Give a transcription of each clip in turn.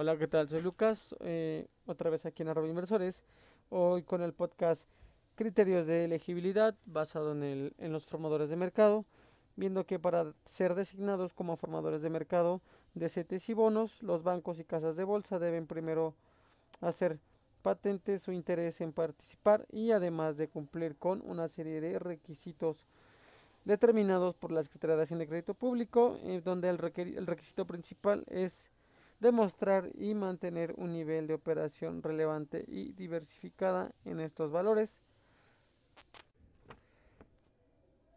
Hola, ¿qué tal? Soy Lucas, eh, otra vez aquí en Arroba Inversores, hoy con el podcast Criterios de elegibilidad basado en, los formadores de mercado, viendo que para ser designados como formadores de mercado de CETES y bonos, los bancos y casas de bolsa deben primero hacer patente su interés en participar y además de cumplir con una serie de requisitos determinados por la Secretaría de Hacienda y Crédito Público, eh, donde el, el requisito principal es demostrar y mantener un nivel de operación relevante y diversificada en estos valores.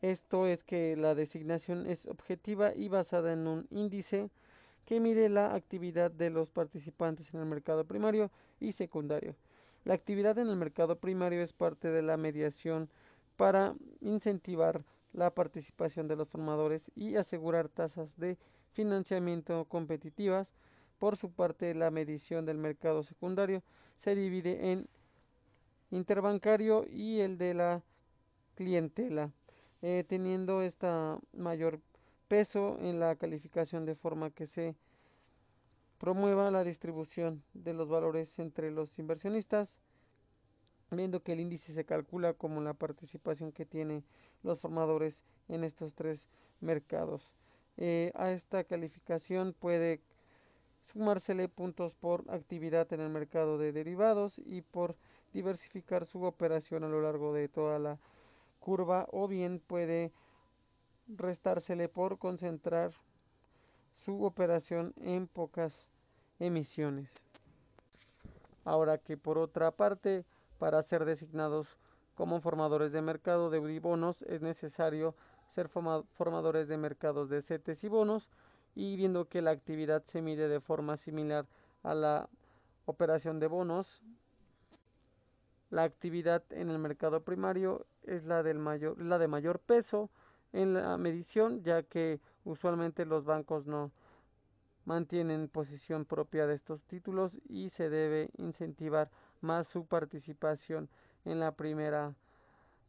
Esto es que la designación es objetiva y basada en un índice que mide la actividad de los participantes en el mercado primario y secundario. La actividad en el mercado primario es parte de la mediación para incentivar la participación de los formadores y asegurar tasas de financiamiento competitivas. Por su parte, la medición del mercado secundario se divide en interbancario y el de la clientela, eh, teniendo esta mayor peso en la calificación de forma que se promueva la distribución de los valores entre los inversionistas viendo que el índice se calcula como la participación que tienen los formadores en estos tres mercados. Eh, a esta calificación puede sumársele puntos por actividad en el mercado de derivados y por diversificar su operación a lo largo de toda la curva o bien puede restársele por concentrar su operación en pocas emisiones. Ahora que por otra parte para ser designados como formadores de mercado de bonos es necesario ser formadores de mercados de CETES y bonos y viendo que la actividad se mide de forma similar a la operación de bonos, la actividad en el mercado primario es la, del mayor, la de mayor peso en la medición, ya que usualmente los bancos no mantienen posición propia de estos títulos y se debe incentivar más su participación en la primera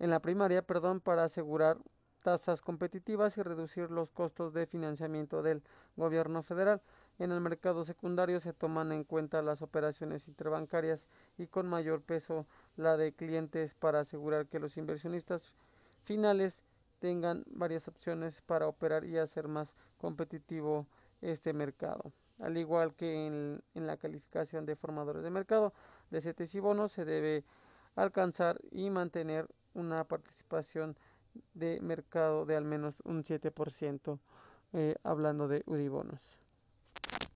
en la primaria, perdón, para asegurar tasas competitivas y reducir los costos de financiamiento del gobierno federal. En el mercado secundario se toman en cuenta las operaciones interbancarias y con mayor peso la de clientes para asegurar que los inversionistas finales tengan varias opciones para operar y hacer más competitivo este mercado. Al igual que en, la calificación de formadores de mercado de CETES y bonos, se debe alcanzar y mantener una participación de mercado de al menos un 7%, eh, hablando de UDIBONOS.